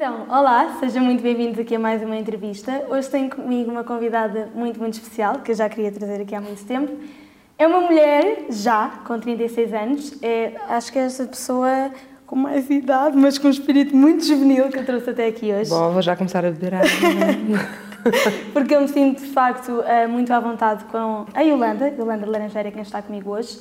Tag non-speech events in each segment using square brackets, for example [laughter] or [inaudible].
Então, olá, sejam muito bem-vindos aqui a mais uma entrevista. Hoje tenho comigo uma convidada muito, muito especial, que eu já queria trazer aqui há muito tempo. É uma mulher, já, com 36 anos. É, acho que é esta pessoa com mais idade, mas com um espírito muito juvenil que eu trouxe até aqui hoje. Bom, vou já começar a beber água. [laughs] Porque eu me sinto, de facto, eh, muito à vontade com a Yolanda, Yolanda Laranjeira, quem está comigo hoje.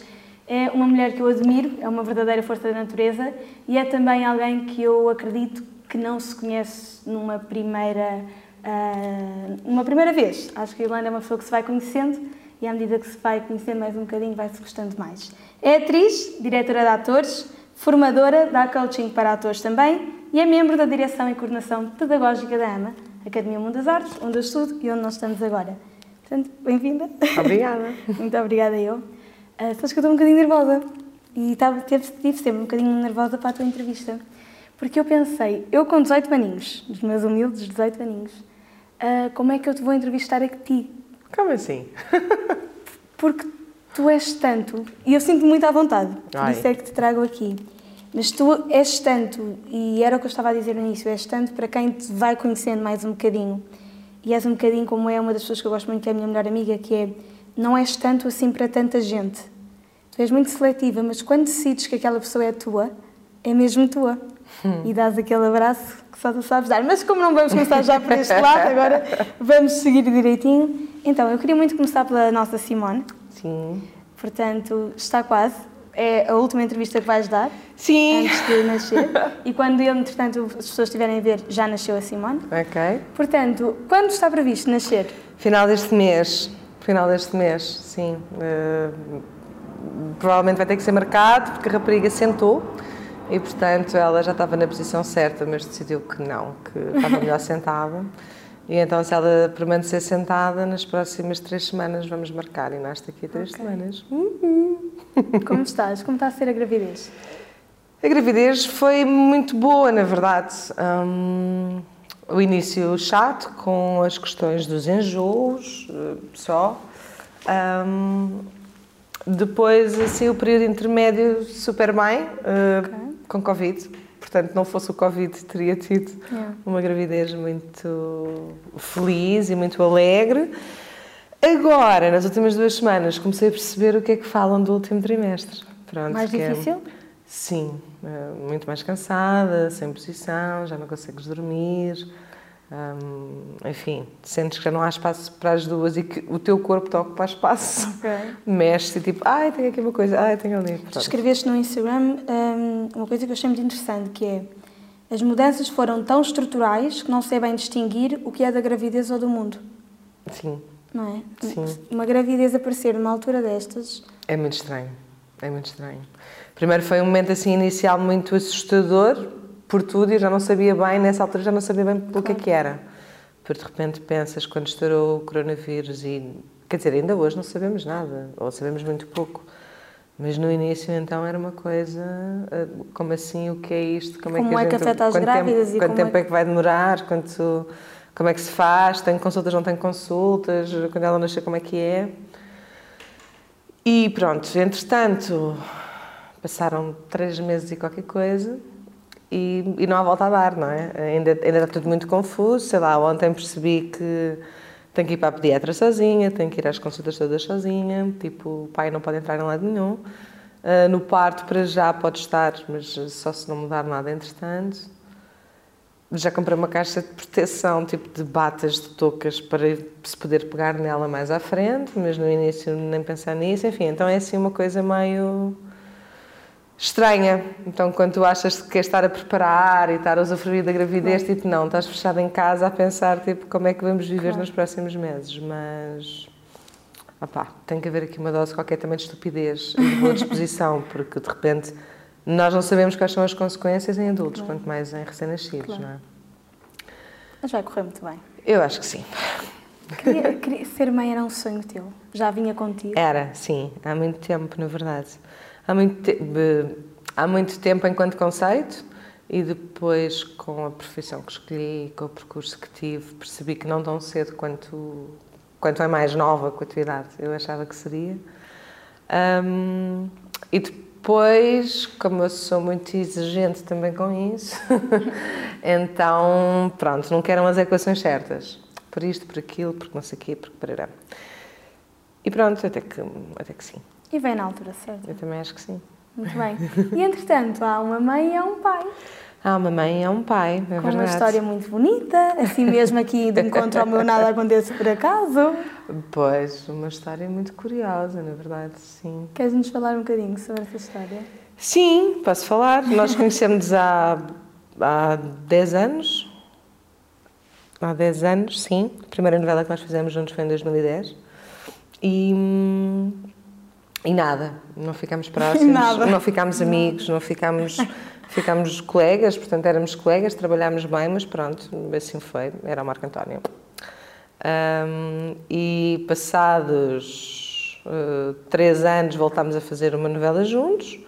É uma mulher que eu admiro, é uma verdadeira força da natureza e é também alguém que eu acredito que não se conhece numa primeira, uh, numa primeira vez. Acho que a Yolanda é uma pessoa que se vai conhecendo e à medida que se vai conhecendo mais um bocadinho vai-se gostando mais. É atriz, diretora de atores, formadora, dá coaching para atores também e é membro da direção e coordenação pedagógica da AMA, Academia Mundo das Artes, onde eu estudo e onde nós estamos agora. Portanto, bem-vinda. Obrigada. [laughs] Muito obrigada eu. Uh, sabes que eu estou um bocadinho nervosa e estava, tive, tive sempre um bocadinho nervosa para a tua entrevista. Porque eu pensei, eu com 18 aninhos, dos meus humildes 18 aninhos, uh, como é que eu te vou entrevistar a ti? Como assim? [laughs] Porque tu és tanto, e eu sinto muito à vontade, por Ai. isso é que te trago aqui. Mas tu és tanto, e era o que eu estava a dizer no início, és tanto para quem te vai conhecendo mais um bocadinho. E és um bocadinho como é uma das pessoas que eu gosto muito, que é a minha melhor amiga, que é, não és tanto assim para tanta gente. Tu és muito seletiva, mas quando decides que aquela pessoa é tua, é mesmo tua. Hum. E dás aquele abraço que só tu sabes dar. Mas como não vamos começar já por este lado, agora vamos seguir direitinho. Então, eu queria muito começar pela nossa Simone. Sim. Portanto, está quase. É a última entrevista que vais dar. Sim. Antes de nascer. e quando ele, entretanto, as pessoas estiverem a ver, já nasceu a Simone. Ok. Portanto, quando está previsto nascer? Final deste mês. Final deste mês, sim. Uh, provavelmente vai ter que ser marcado, porque a rapariga sentou e, portanto, ela já estava na posição certa, mas decidiu que não, que estava melhor sentada. E então, se ela permanecer sentada, nas próximas três semanas vamos marcar. E nasce daqui a três okay. semanas. Uhum. Como estás? Como está a ser a gravidez? A gravidez foi muito boa, na verdade. Um, o início chato, com as questões dos enjoos, eh, só. Um, depois, assim, o período intermédio super bem, uh, okay. Com Covid. Portanto, não fosse o Covid, teria tido yeah. uma gravidez muito feliz e muito alegre. Agora, nas últimas duas semanas, comecei a perceber o que é que falam do último trimestre. Pronto, mais é difícil? É, sim, muito mais cansada, sem posição, já não consegues dormir. Um, enfim, sentes que já não há espaço para as duas e que o teu corpo está a ocupar espaço, okay. [laughs] mexe-se tipo, ai, tenho aqui uma coisa, ai, tenho ali. Tu escreveste no Instagram um, uma coisa que eu achei muito interessante, que é as mudanças foram tão estruturais que não sei bem distinguir o que é da gravidez ou do mundo. Sim. Não é? Sim. Uma gravidez aparecer numa altura destas... É muito estranho, é muito estranho. Primeiro foi um momento assim inicial muito assustador, por tudo e já não sabia bem, nessa altura já não sabia bem pelo que é que era. Porque de repente pensas, quando estourou o coronavírus e... Quer dizer, ainda hoje não sabemos nada, ou sabemos muito pouco. Mas no início, então, era uma coisa... Eh, como assim? O que é isto? Como, como é que, é que afeta as grávidas? Tempo, quanto tempo é... é que vai demorar? Quanto, como é que se faz? Tem consultas, não tem consultas? Quando ela nascer, como é que é? E pronto, entretanto, passaram três meses e qualquer coisa e, e, não há volta a dar, não é? Ainda, ainda está tudo muito confuso, sei lá, ontem percebi que tenho que ir para a pediatra sozinha, tenho que ir às consultas todas sozinha, tipo, o pai não pode entrar em lado nenhum. Uh, no parto, para já, pode estar, mas só se não mudar nada entretanto. Já comprei uma caixa de proteção, tipo de batas, de toucas, para se poder pegar nela mais à frente, mas no início nem pensar nisso, enfim, então é assim uma coisa meio estranha. Então, quando tu achas que queres estar a preparar e estar a usufruir da gravidez, claro. tipo, não, estás fechado em casa a pensar, tipo, como é que vamos viver claro. nos próximos meses. Mas, opá, tem que haver aqui uma dose qualquer também de estupidez e de boa disposição, [laughs] porque, de repente, nós não sabemos quais são as consequências em adultos, claro. quanto mais em recém-nascidos, não é? Mas vai correr muito bem. Eu acho que sim. Queria, queria, ser mãe era um sonho teu? Já vinha contigo? Era, sim, há muito tempo, na verdade há muito, te há muito tempo enquanto conceito e depois com a profissão que escolhi, com o percurso que tive, percebi que não tão cedo quanto, quanto é mais nova com a tua idade, eu achava que seria. Um, e depois como eu sou muito exigente também com isso, [laughs] então, pronto, não quero as equações certas. Por isto, por aquilo, porque não sei o quê, porque parará. E pronto, até que, até que sim. E vem na altura certa. Eu também acho que sim. Muito bem. E entretanto, há uma mãe e há um pai. Há uma mãe e há um pai, é com verdade. uma história muito bonita, assim mesmo aqui de encontro ao meu nada acontece por acaso. Pois, uma história muito curiosa, na verdade, sim. Queres-nos falar um bocadinho sobre essa história? Sim, posso falar. Nós conhecemos há, há 10 anos. Há 10 anos, sim. A primeira novela que nós fizemos juntos foi em 2010. E, e nada, não ficámos [laughs] próximos, não ficámos amigos, não ficámos, ficámos colegas, portanto éramos colegas, trabalhámos bem, mas pronto, assim foi, era o Marco António. Hum, e passados eh, três anos voltámos a fazer uma novela juntos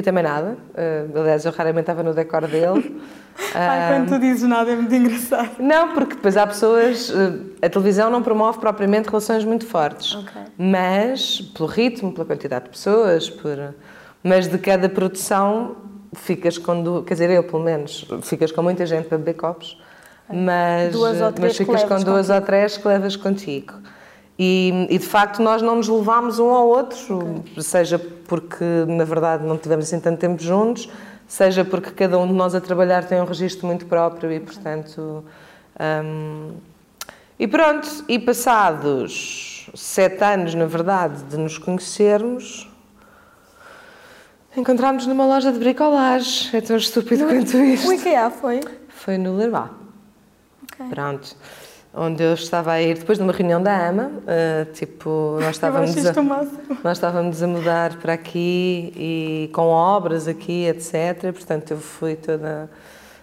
e também nada. Eh, aliás, eu raramente estava no decor dele. [laughs] Ai, quando tu dizes nada é muito engraçado. Não, porque depois há pessoas. eh, A televisão não promove propriamente relações muito fortes, Ok. mas pelo ritmo, pela quantidade de pessoas, por, mas de cada produção ficas com. Quer dizer, eu pelo menos, ficas com muita gente para beber copos, mas, ou mas ficas com duas contigo. ou três que levas contigo. E, e, de facto nós não nos levámos um ao outro, seja porque na verdade não tivemos assim tanto tempo juntos, seja porque cada um de nós a trabalhar tem um registro muito próprio e portanto. hum, e pronto, e passados sete anos, na verdade, de nos conhecermos, encontrámos numa loja de bricolagem. É tão estúpido quanto isto. O IKEA foi? Foi no Leroy. Ok. Pronto. Onde eu estava a ir depois de uma reunião da AMA, eh, tipo, nós [laughs] estávamos, a, nós estávamos a mudar para aqui e com obras aqui, etc. Portanto, eu fui toda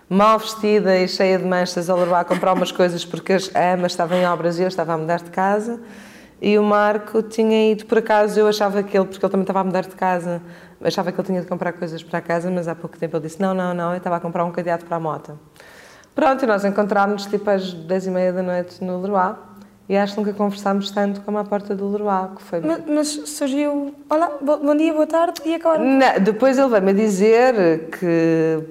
mal vestida e cheia de manchas ao Leroy a comprar umas coisas porque a AMA estava em obras e eu estava a mudar de casa. E o Marco tinha ido, por acaso, eu achava que ele, porque ele também estava a mudar de casa, achava que ele tinha de comprar coisas para a casa, mas há pouco tempo ele disse: Não, não, não, eu estava a comprar um cadeado para a moto. Pronto, e nós encontrámos-nos tipo às 10 e meia da noite no Leroy e acho que nunca conversámos tanto como à porta do Leroy, que foi... Mas, mas surgiu. Olá, bo- bom dia, boa tarde e acabaram. Não, depois ele veio-me a dizer que...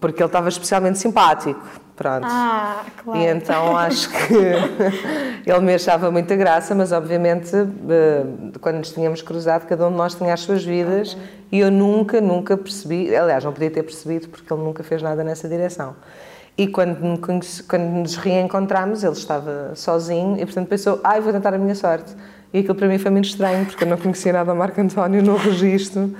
porque ele estava especialmente simpático, pronto. Ah, claro. E então acho que [laughs] ele me achava muita graça, mas obviamente eh, quando nos tínhamos cruzado, cada um de nós tinha as suas vidas e eu nunca, nunca percebi, aliás, não podia ter percebido porque ele nunca fez nada nessa direção. E quando, me conhece- quando nos reencontramos, ele estava sozinho e portanto pensou, ai, vou tentar a minha sorte. E aquilo para mim foi muito estranho porque eu não conhecia nada ao Marco António no registro.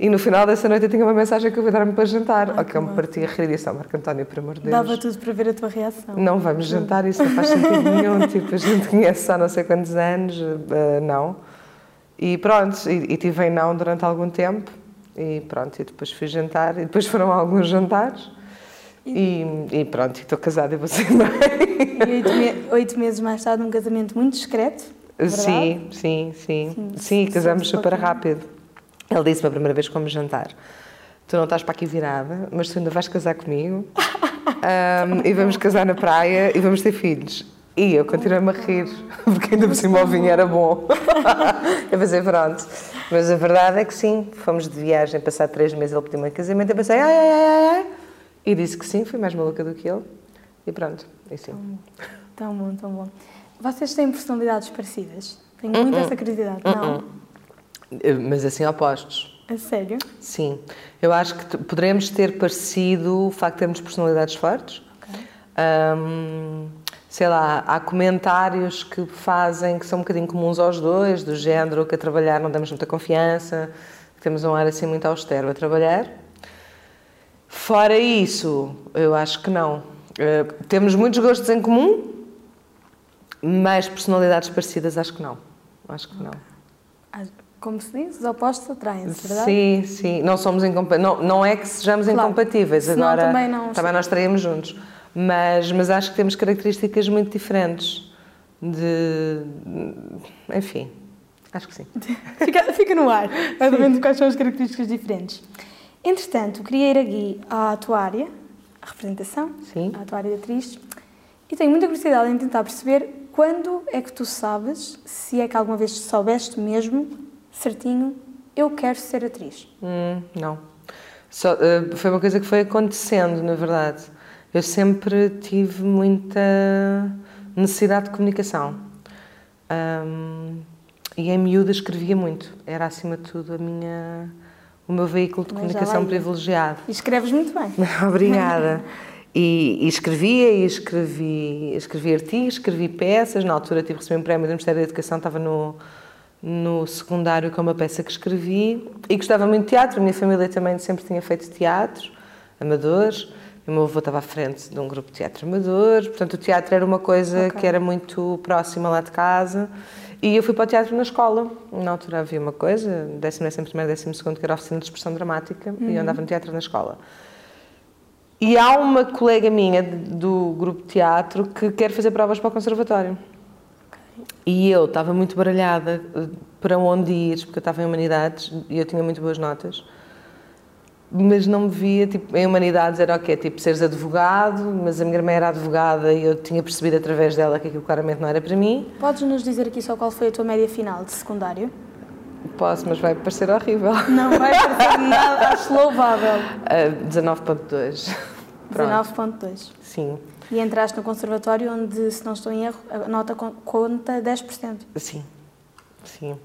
E no final dessa noite eu tinha uma mensagem que eu vou dar-me para jantar. Que eu me parti a rir e disse, oh, Marco António, por amor de Deus. Dava tudo para ver a tua reação. Não vamos jantar, isso não faz sentido [laughs] nenhum. Tipo, a gente conhece há não sei quantos anos, eh, não. E pronto, e, e tive em não durante algum tempo. E pronto, e depois fui jantar, e depois foram alguns jantares. E, e pronto, estou casada e vou ser mãe. E oito, me- oito meses mais tarde, um casamento muito discreto. verdade? Sim, sim, sim. Sim, Sim, casamos sim, super pouquinho. rápido. Ele disse-me a primeira vez fomos jantar: Tu não estás para aqui virada, mas tu ainda vais casar comigo. [laughs] Ahm, e vamos casar na praia e vamos ter filhos. E eu continuei-me a rir, porque ainda por cima o vinho era bom. [laughs] eu pensei, pronto. Mas a verdade é que sim, fomos de viagem, passar três meses, ele pediu-me em casamento, eu pensei, ai, ai, ai, ai. E disse que sim, fui mais maluca do que ele. E pronto, e sim. Tão bom, tão bom. Vocês têm personalidades parecidas? Tenho muito essa curiosidade. Não? Eh, Mas assim, opostos. A sério? Sim, eu acho que poderemos ter parecido o facto de termos personalidades fortes. Ahm, sei lá, há comentários que fazem que são um bocadinho comuns aos dois, do género que a trabalhar não damos muita confiança, que temos um ar assim muito austero a trabalhar. Fora isso, eu acho que não. Eh, temos muitos gostos em comum, mas personalidades parecidas acho que não. Acho que não. Ah, Como se diz, os opostos atraem-se, verdade? Sim, sim. Não somos não, não é que sejamos Claro. incompatíveis. Senão Agora, também não- nós estaríamos juntos. Mas, mas acho que temos características muito diferentes. De. Enfim, acho que sim. [laughs] Fica, fica no ar, a ver quais são as características diferentes. Entretanto, queria ir aqui à tua área, a representação, Sim. à tua área de atriz, e tenho muita curiosidade em tentar perceber quando é que tu sabes, se é que alguma vez soubeste mesmo, certinho, eu quero ser atriz? Hum, não. Só, uh, foi uma coisa que foi acontecendo, na verdade. Eu sempre tive muita necessidade de comunicação. Um, e em miúda escrevia muito. Era, acima de tudo, a minha, o meu veículo de Mas comunicação privilegiado. E escreves muito bem. [laughs] Obrigada. E, e, escrevia, e escrevi, escrevi artigos, escrevi peças. Na altura tive recebi um prémio do Ministério da Educação, estava no, no secundário com uma peça que escrevi. E gostava muito de teatro, a minha família também sempre tinha feito teatro, amadores. O meu avô estava à frente de um grupo de teatro amador, portanto o teatro era uma coisa okay. que era muito próxima lá de casa. E eu fui para o teatro na escola. Na altura havia uma coisa, décimo, décimo primeiro, décimo segundo, que era a oficina de expressão dramática, uhum. e eu uhum. andava no teatro na escola. E há uma colega minha do grupo de teatro que quer fazer provas para o conservatório. E eu estava muito baralhada eh, para onde ir, porque eu estava em Humanidades e eu tinha muito boas notas mas não me via, tipo, em humanidades era o quê? Tipo, seres advogado, mas a minha irmã era advogada e eu tinha percebido através dela que aquilo claramente não era para mim. Podes nos dizer aqui só qual foi a tua média final de secundário? Posso, mas vai parecer horrível. Não vai parecer [laughs] nada, acho louvável. Uh, 19.2. 19.2. Sim. E entraste no conservatório onde, se não estou em erro, a nota conta 10%. Sim, sim.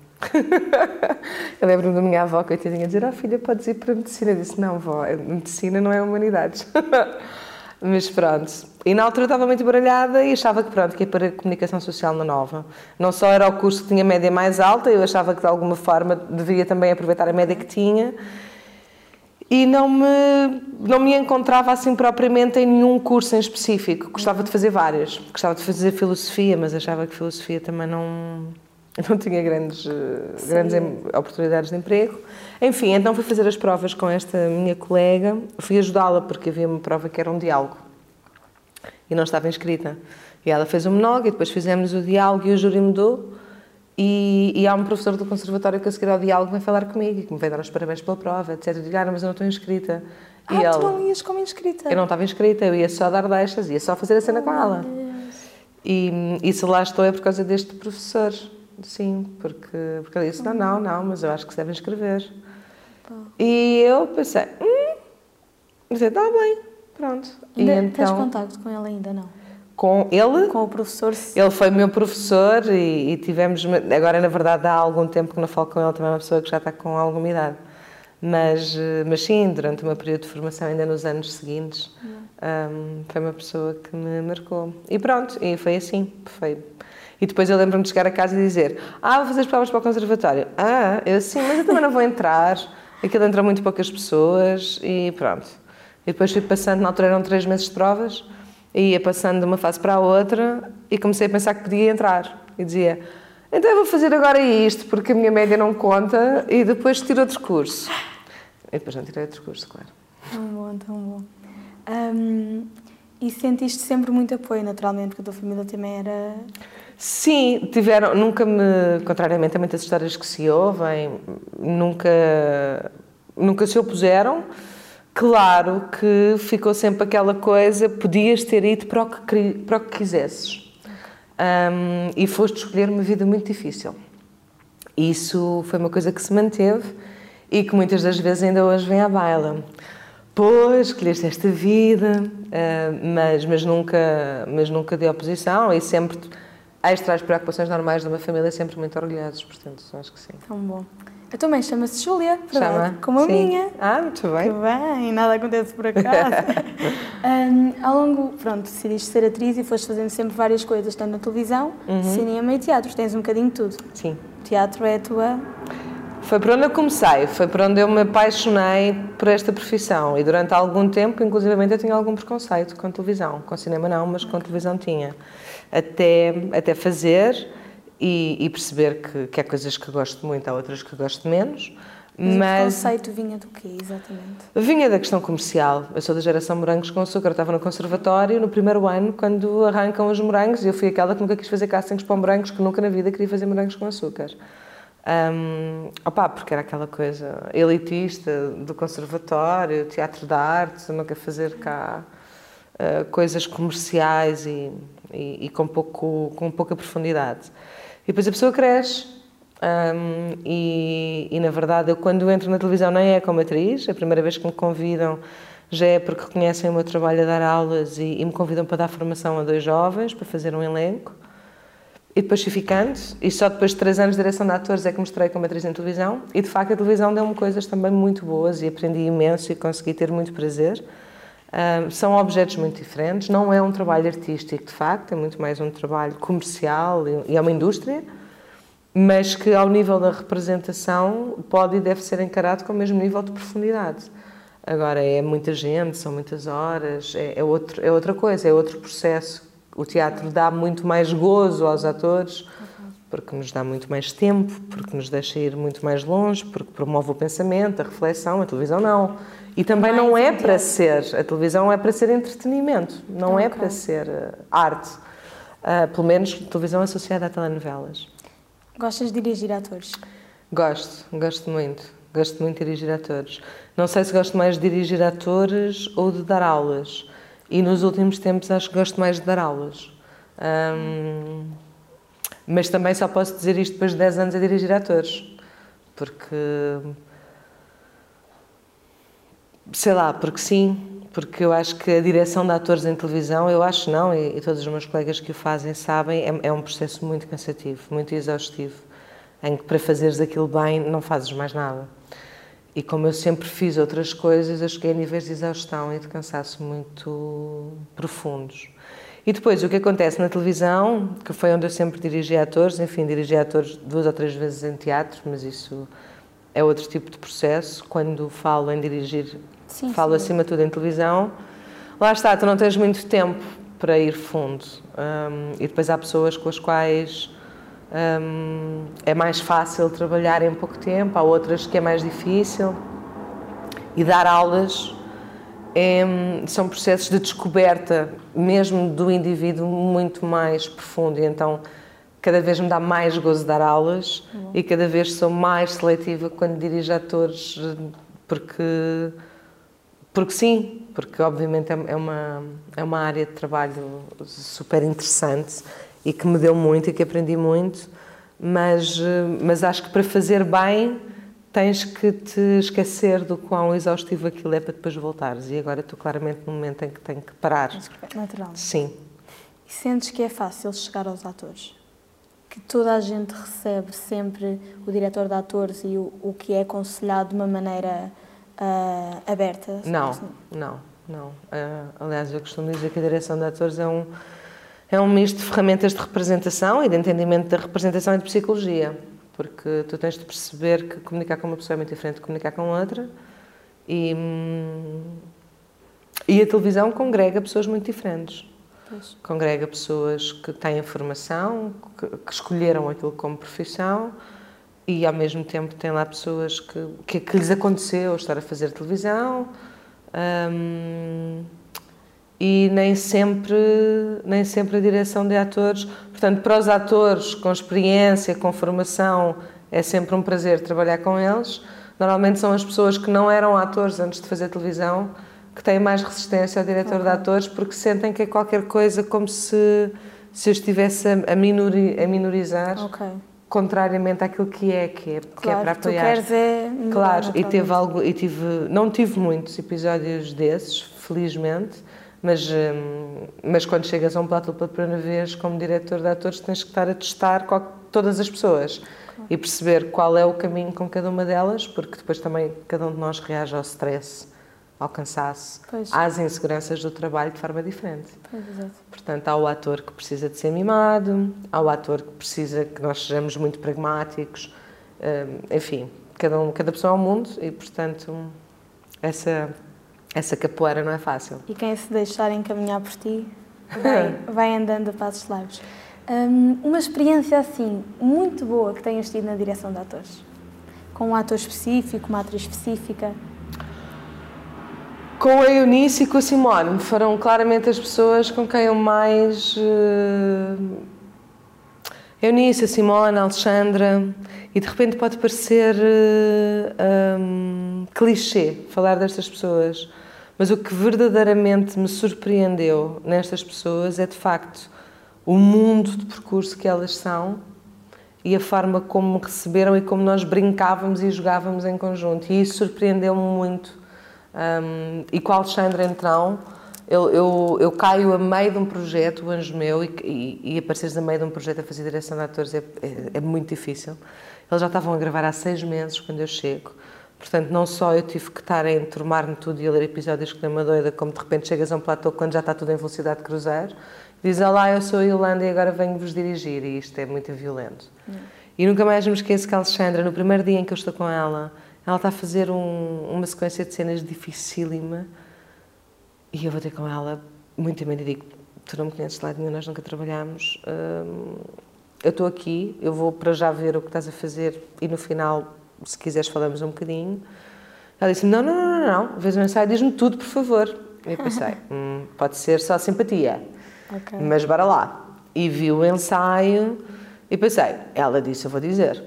Eu lembro-me da minha avó, coitadinha, dizer: Oh filha, podes ir para a medicina. Eu disse: Não, vó, medicina não é humanidades. [laughs] Mas pronto. E na altura estava muito baralhada e achava que pronto, que ia para comunicação social na nova. Não só era o curso que tinha média mais alta, eu achava que de alguma forma devia também aproveitar a média que tinha. E não me, não me encontrava assim propriamente em nenhum curso em específico. Gostava de fazer várias. Gostava de fazer filosofia, mas achava que filosofia também não [laughs] não tinha grandes, eh, grandes oportunidades de emprego. Enfim, então fui fazer as provas com esta minha colega, fui ajudá-la porque havia uma prova que era um diálogo e não estava inscrita. E ela fez o um monólogo e depois fizemos o diálogo e o júri mudou. E, e há um professor do conservatório que a seguir ao diálogo vem falar comigo e que me veio dar os parabéns pela prova, etc. Eu digo, ah, mas eu não estou inscrita. Ah, e tu ela, não ias como inscrita? Eu não estava inscrita, eu ia só dar deixas, ia só fazer a cena oh, com ela. E, e se lá estou é por causa deste professor. Sim, porque, porque ele disse: não, não, não, mas eu acho que se deve inscrever. E eu pensei: hum, mas está bem, pronto. E então, tens contacto com ele ainda, não? Com ele? Com o professor? Ele foi meu professor e, e, tivemos. Agora, na verdade, há algum tempo que não falo com ele, também é uma pessoa que já está com alguma idade. Mas, mas sim, durante uma período de formação, ainda nos anos seguintes, um, foi uma pessoa que me marcou. E pronto, e foi assim, foi e depois eu lembro-me de chegar a casa e dizer: Ah, vou fazer as provas para o conservatório. Ah, eu sim, mas eu também não vou entrar. Aquilo entra muito poucas pessoas e pronto. E depois fui passando, na altura eram três meses de provas, e ia passando de uma fase para a outra e comecei a pensar que podia entrar. E dizia: Então eu vou fazer agora isto, porque a minha média não conta, e depois tiro outro curso. E depois não tirei outro curso, claro. Tão bom, tão bom. Um, e sentiste sempre muito apoio, naturalmente, porque a tua família também era Sim, tiveram, nunca me, contrariamente a muitas histórias que se ouvem, nunca, nunca se opuseram. Claro que ficou sempre aquela coisa, podias ter ido para o que, para o que quisesses. Um, e foste escolher uma vida muito difícil. Isso foi uma coisa que se manteve e que muitas das vezes ainda hoje vem à baila. Pois, escolheste esta vida, uh, mas, mas, nunca, mas nunca de oposição e sempre extra as preocupações normais de uma família sempre muito orgulhosos, portanto, acho que sim. Tão bom. A tua mãe chama-se Júlia, Chama? como a sim. minha. Ah, muito bem. Que bem, nada acontece por acaso. [laughs] um, ao longo, pronto, decidiste ser atriz e foste fazendo sempre várias coisas, tanto na televisão, uhum. cinema e teatro. Tens um bocadinho de tudo. Sim. teatro é a tua... Foi por onde eu comecei, foi por onde eu me apaixonei por esta profissão e durante algum tempo, inclusivamente, eu tinha algum preconceito com televisão. Com cinema não, mas com televisão tinha até, até fazer e, e perceber que, que há coisas que gosto muito, há outras que gosto menos. Mas, o conceito vinha do quê, exatamente? Vinha da questão comercial. Eu sou da geração morangos com açúcar. Eu estava no conservatório no primeiro ano, quando arrancam os morangos, e eu fui aquela que nunca quis fazer castings para morangos, que nunca na vida queria fazer morangos com açúcar. Um, opa, porque era aquela coisa elitista do conservatório, teatro de artes, nunca fazer cá uh, coisas comerciais e e, e, com, pouco, com pouca profundidade. E depois a pessoa cresce Um, e, e, na verdade, eu quando entro na televisão nem é como atriz, a primeira vez que me convidam já é porque conhecem o meu trabalho a dar aulas e, e me convidam para dar formação a dois jovens, para fazer um elenco. E depois fui ficando, e só depois de três anos de direção de atores é que mostrei como atriz em televisão. E de facto a televisão deu-me coisas também muito boas e aprendi imenso e consegui ter muito prazer. Um, são objetos muito diferentes, não é um trabalho artístico de facto, é muito mais um trabalho comercial e, e é uma indústria, mas que ao nível da representação pode e deve ser encarado com o mesmo nível de profundidade. Agora é muita gente, são muitas horas, é, é, outro, é outra coisa, é outro processo o teatro dá muito mais gozo aos atores, porque nos dá muito mais tempo, porque nos deixa ir muito mais longe, porque promove o pensamento, a reflexão. A televisão não. E também não é para ser. A televisão é para ser entretenimento, não okay. é para ser uh, arte. Uh, pelo menos televisão associada a telenovelas. Gostas de dirigir atores? Gosto, gosto muito. Gosto muito de dirigir atores. Não sei se gosto mais de dirigir atores ou de dar aulas. E nos últimos tempos acho que gosto mais de dar aulas. Um, mas também só posso dizer isto depois de 10 anos a dirigir atores. Porque. Sei lá, porque sim, porque eu acho que a direção de atores em televisão, eu acho não, e, e todos os meus colegas que o fazem sabem, é, é, um processo muito cansativo, muito exaustivo, em que para fazeres aquilo bem não fazes mais nada. E como eu sempre fiz outras coisas, eu cheguei a níveis de exaustão e de cansaço muito profundos. E depois, o que acontece na televisão, que foi onde eu sempre dirigi atores, enfim, dirigi atores duas ou três vezes em teatro, mas isso é outro tipo de processo. Quando falo em dirigir, sim, falo sim. acima de tudo em televisão. Lá está, tu não tens muito tempo para ir fundo. Um, e depois há pessoas com as quais um, é mais fácil trabalhar em pouco tempo, há outras que é mais difícil. E dar aulas é, são processos de descoberta, mesmo do indivíduo, muito mais profundo. E então, cada vez me dá mais gozo dar aulas uhum. e cada vez sou mais seletiva quando dirijo atores, porque, porque sim, porque obviamente é, é uma, é uma área de trabalho super interessante e que me deu muito e que aprendi muito, mas, mas acho que para fazer bem tens que te esquecer do quão exaustivo aquilo é para depois voltares. E agora estou claramente no momento em que tenho que parar. Natural. Sim. E sentes que é fácil chegar aos atores? Que toda a gente recebe sempre o diretor de atores e o, o que é aconselhado de uma maneira uh, aberta? Não, não, não. Uh, aliás, eu costumo dizer que a direção de atores é um é um misto de ferramentas de representação e de entendimento da representação e de psicologia, porque tu tens de perceber que comunicar com uma pessoa é muito diferente de comunicar com outra e, e a televisão congrega pessoas muito diferentes. Pois. Congrega pessoas que têm formação, que, que, escolheram aquilo como profissão e ao mesmo tempo tem lá pessoas que, que, que lhes aconteceu estar a fazer televisão. Um, e nem sempre, nem sempre a direção de atores. Portanto, para os atores com experiência, com formação, é sempre um prazer trabalhar com eles. Normalmente são as pessoas que não eram atores antes de fazer televisão que têm mais resistência ao diretor okay. de atores porque sentem que é qualquer coisa como se, se eu estivesse a, minori, a minorizar. Okay. Contrariamente àquilo que é, que é, claro, que é para apoiar. Tu queres é claro, e teve algo, e tive, não tive muitos episódios desses, felizmente, mas, hum, mas quando chegas a um plato pela primeira vez, como diretor de atores, tens que estar a testar todas as pessoas e perceber qual é o caminho com cada uma delas, porque depois também cada um de nós reage ao stress, ao cansaço, pois. às inseguranças do trabalho de forma diferente. Pois, Portanto, há o ator que precisa de ser mimado, há o ator que precisa que nós sejamos muito pragmáticos, hum, enfim, cada, um, cada pessoa é um mundo e, portanto, essa essa capoeira não é fácil. E quem se deixar encaminhar por ti [laughs] vai, vai andando a passos largos. Um, uma experiência assim, muito boa que tenhas tido na direção de atores? Com um ator específico, uma atriz específica? Com a Eunice e com a Simone foram claramente as pessoas com quem eu mais. Uh... Eunice, a Simone, a Alexandra, e de repente pode parecer uh, um, clichê falar destas pessoas, mas o que verdadeiramente me surpreendeu nestas pessoas é de facto o mundo de percurso que elas são e a forma como me receberam e como nós brincávamos e jogávamos em conjunto. E isso surpreendeu-me muito. Um, e com a Alexandra, então, eu, eu, eu, caio a meio de um projeto, o Anjo Meu, e, e, e apareceres a meio de um projeto a fazer direção de atores é, é, é muito difícil. Eles já estavam a gravar há seis meses quando eu chego. Portanto, não só eu tive que estar a enturmar-me tudo e a ler episódios que nem uma doida, como de repente chegas a um platô quando já está tudo em velocidade de cruzeiro, diz Olá, eu sou a Yolanda e agora venho-vos dirigir, e isto é muito violento. E nunca mais me esqueço que a Alexandra, no primeiro dia em que eu estou com ela, ela está a fazer um, uma sequência de cenas dificílima e eu vou ter com ela muito medo e digo: Tu não me conheces de lado nenhum, nós nunca trabalhámos. Hum, eu estou aqui, eu vou para já ver o que estás a fazer e no final, se quiseres, falamos um bocadinho. Ela disse Não, não, não, não, não. vês o ensaio, diz-me tudo, por favor. Eu pensei: [laughs] hum, Pode ser só simpatia, okay. mas bora lá. E vi o ensaio e pensei: Ela disse, eu vou dizer.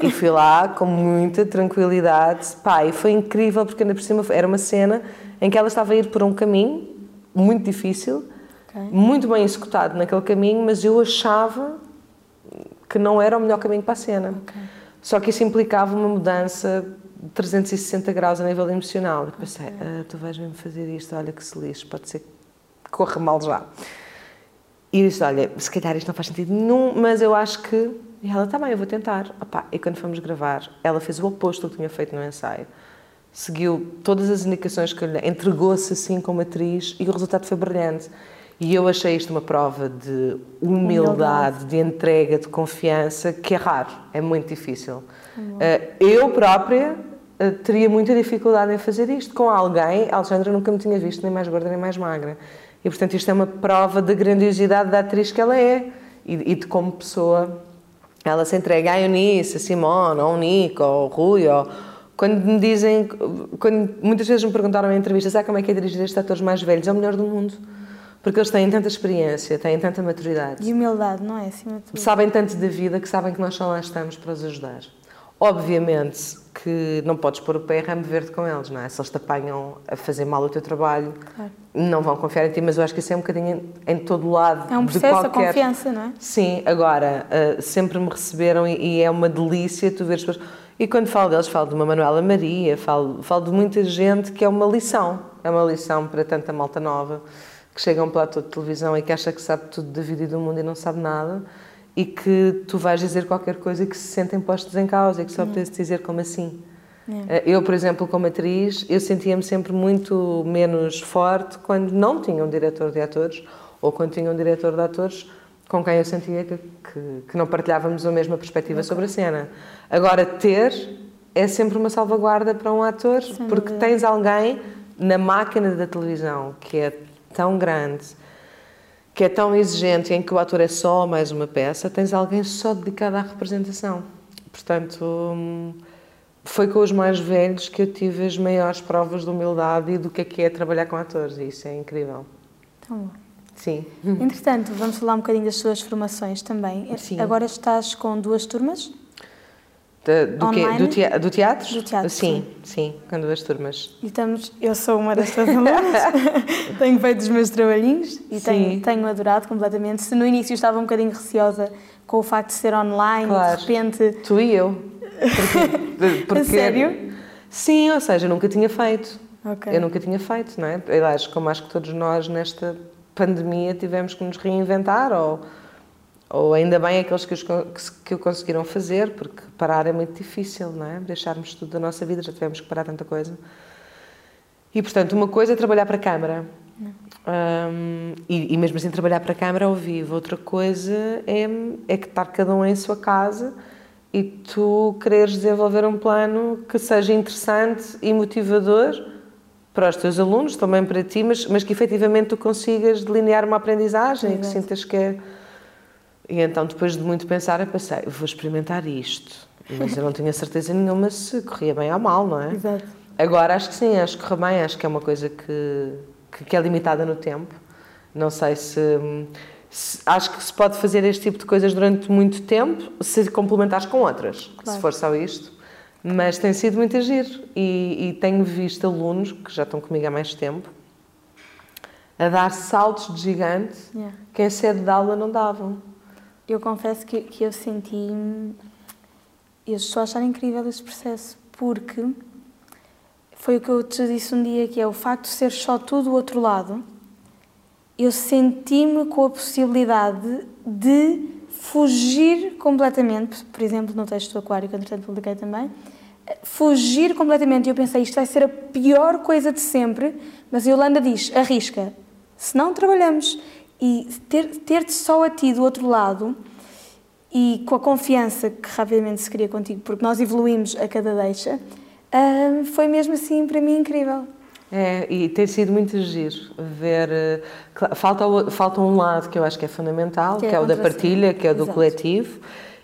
E fui lá com muita tranquilidade. Pá, e foi incrível porque ainda por cima era uma cena em que ela estava a ir por um caminho muito difícil, okay. muito bem executado naquele caminho, mas eu achava que não era o melhor caminho para a cena. Okay. Só que isso implicava uma mudança de 360 graus a nível emocional. E pensei, okay. ah, tu vais mesmo fazer isto, olha que se lixe, pode ser que corra mal já. E disse, olha, se calhar isto não faz sentido nenhum, mas eu acho que e ela, tá bem, eu vou tentar. Opa, e quando fomos gravar, ela fez o oposto do que tinha feito no ensaio. Seguiu todas as indicações que eu lhe entregou-se assim como atriz e o resultado foi brilhante. E eu achei isto uma prova de humildade, humildade. de entrega, de confiança, que é raro, é muito difícil. Uhum. Eu própria eh, teria muita dificuldade em fazer isto com alguém. A Alexandra nunca me tinha visto nem mais gorda nem mais magra. E portanto isto é uma prova da grandiosidade da atriz que ela é e de como pessoa ela se entrega à Eunice, a Simone, ao Nico, ao Rui, ao... quando me dizem, quando muitas vezes me perguntaram em entrevistas, ah, como é que é dirigir estes atores mais velhos? É o melhor do mundo. Porque eles têm tanta experiência, têm tanta maturidade. E humildade, não é? Acima de tudo. Sabem tanto da vida que sabem que nós só lá estamos para os ajudar. Obviamente que não podes pôr o pé ramo verde com eles, não é? Se eles te apanham a fazer mal o teu trabalho, claro. não vão confiar em ti, mas eu acho que isso é um bocadinho em todo lado. É um processo de qualquer... confiança, não é? Sim, agora, uh, sempre me receberam e, e, é uma delícia tu veres pessoas. E quando falo deles, falo de uma Manuela Maria, falo, falo de muita gente que é uma lição, é uma lição para tanta malta nova que chega a um platô de televisão e que acha que sabe tudo da vida e do mundo e não sabe nada e que tu vais dizer qualquer coisa e que se sentem postos em causa e que só podes dizer como assim. É. Eu, por exemplo, como atriz, eu sentia-me sempre muito menos forte quando não tinha um diretor de atores ou quando tinha um diretor de atores com quem eu sentia que, que, que não partilhávamos a mesma perspectiva okay. sobre a cena. Agora, ter é sempre uma salvaguarda para um ator, Sem porque dúvida. tens alguém na máquina da televisão que é tão grande que é tão exigente em que o ator é só mais uma peça, tens alguém só dedicado à representação. Portanto, hum, foi com os mais velhos que eu tive as maiores provas de humildade e do que é que é trabalhar com atores, e isso é incrível. Tão bom. Sim. Entretanto, vamos falar um bocadinho das suas formações também. Sim. Agora estás com duas turmas? De, do, quê? Do, teatro, do teatro? Do teatro, sim, sim, sim, com duas turmas. E estamos, eu sou uma das tuas alunas, [laughs] tenho feito os meus trabalhinhos e tenho, tenho adorado completamente. Se no início estava um bocadinho receosa com o facto de ser online, claro. de repente... Tu e eu. Porque, [laughs] porque, sério? Sim, ou seja, eu nunca tinha feito. Okay. Eu nunca tinha feito, não é? Aliás, como acho que todos nós nesta pandemia tivemos que nos reinventar ou ou ainda bem aqueles que, os, que o conseguiram fazer, porque parar é muito difícil, não é? Deixarmos tudo da nossa vida, já tivemos que parar tanta coisa. E, portanto, uma coisa é trabalhar para a Câmara. Um, e, e, mesmo assim trabalhar para a Câmara ao vivo. Outra coisa é, é que estar cada um em sua casa e tu quereres desenvolver um plano que seja interessante e motivador para os teus alunos, também para ti, mas, mas que efetivamente tu consigas delinear uma aprendizagem Exato. que sintas que é e então, depois de muito pensar, eu pensei, vou experimentar isto. Mas eu não tinha certeza nenhuma se corria bem ou mal, não é? Exato. Agora acho que sim, acho que corre bem, acho que é uma coisa que, que, que é limitada no tempo. Não sei se, se, Acho que se pode fazer este tipo de coisas durante muito tempo se complementares com outras, claro. se for só isto. Mas tem sido muito agir e, e tenho visto alunos que já estão comigo há mais tempo a dar saltos de gigante yeah. que em sede de aula não davam. Eu confesso que, que eu senti. Eu estou a achar incrível este processo, porque foi o que eu te disse um dia, que é o facto de ser só tu do outro lado. Eu senti-me com a possibilidade de fugir completamente, por exemplo, no texto do Aquário, que entretanto publiquei também, fugir completamente. E eu pensei, isto vai ser a pior coisa de sempre, mas a Yolanda diz, arrisca, se não trabalhamos e ter-te ter só a ti do outro lado e com a confiança que rapidamente se cria contigo, porque nós evoluímos a cada deixa, uh, foi mesmo assim para mim incrível. É, e tem sido muito giro ver. Eh, falta, falta um lado que eu acho que é fundamental, que é, que é o da partilha, que é o do Exato. coletivo,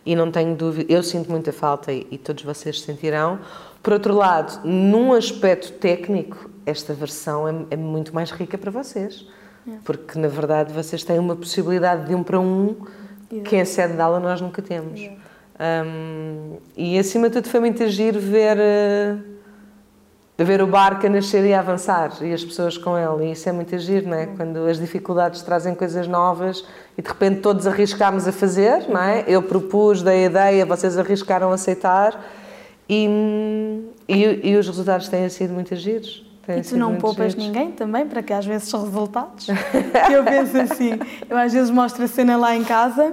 e não tenho dúvida, eu sinto muita falta e, e todos vocês sentirão. Por outro lado, num aspecto técnico, esta versão é, é muito mais rica para vocês, é. porque na verdade vocês têm uma possibilidade de um para um Exato. que em sede de aula nós nunca temos. Um, e acima de tudo foi muito giro ver. Uh, ver o barco a nascer e a avançar e as pessoas com ele. E isso é muito agir, não é? Quando as dificuldades trazem coisas novas e de repente todos arriscámos a fazer, não é? Eu propus, dei a ideia, vocês arriscaram a aceitar e, e, e os resultados têm sido muito agiros. E tu não poupas giros. ninguém também, para que às vezes são resultados. [laughs] eu penso assim, eu às vezes mostro a cena lá em casa